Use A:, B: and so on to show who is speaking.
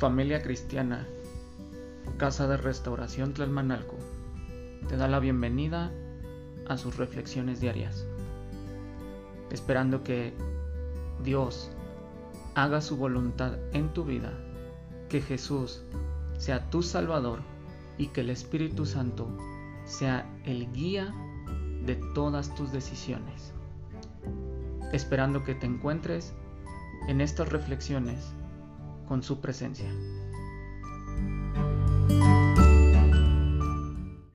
A: Familia Cristiana, Casa de Restauración Tlalmanalco, te da la bienvenida a sus reflexiones diarias, esperando que Dios haga su voluntad en tu vida, que Jesús sea tu Salvador y que el Espíritu Santo sea el guía de todas tus decisiones. Esperando que te encuentres en estas reflexiones con su presencia.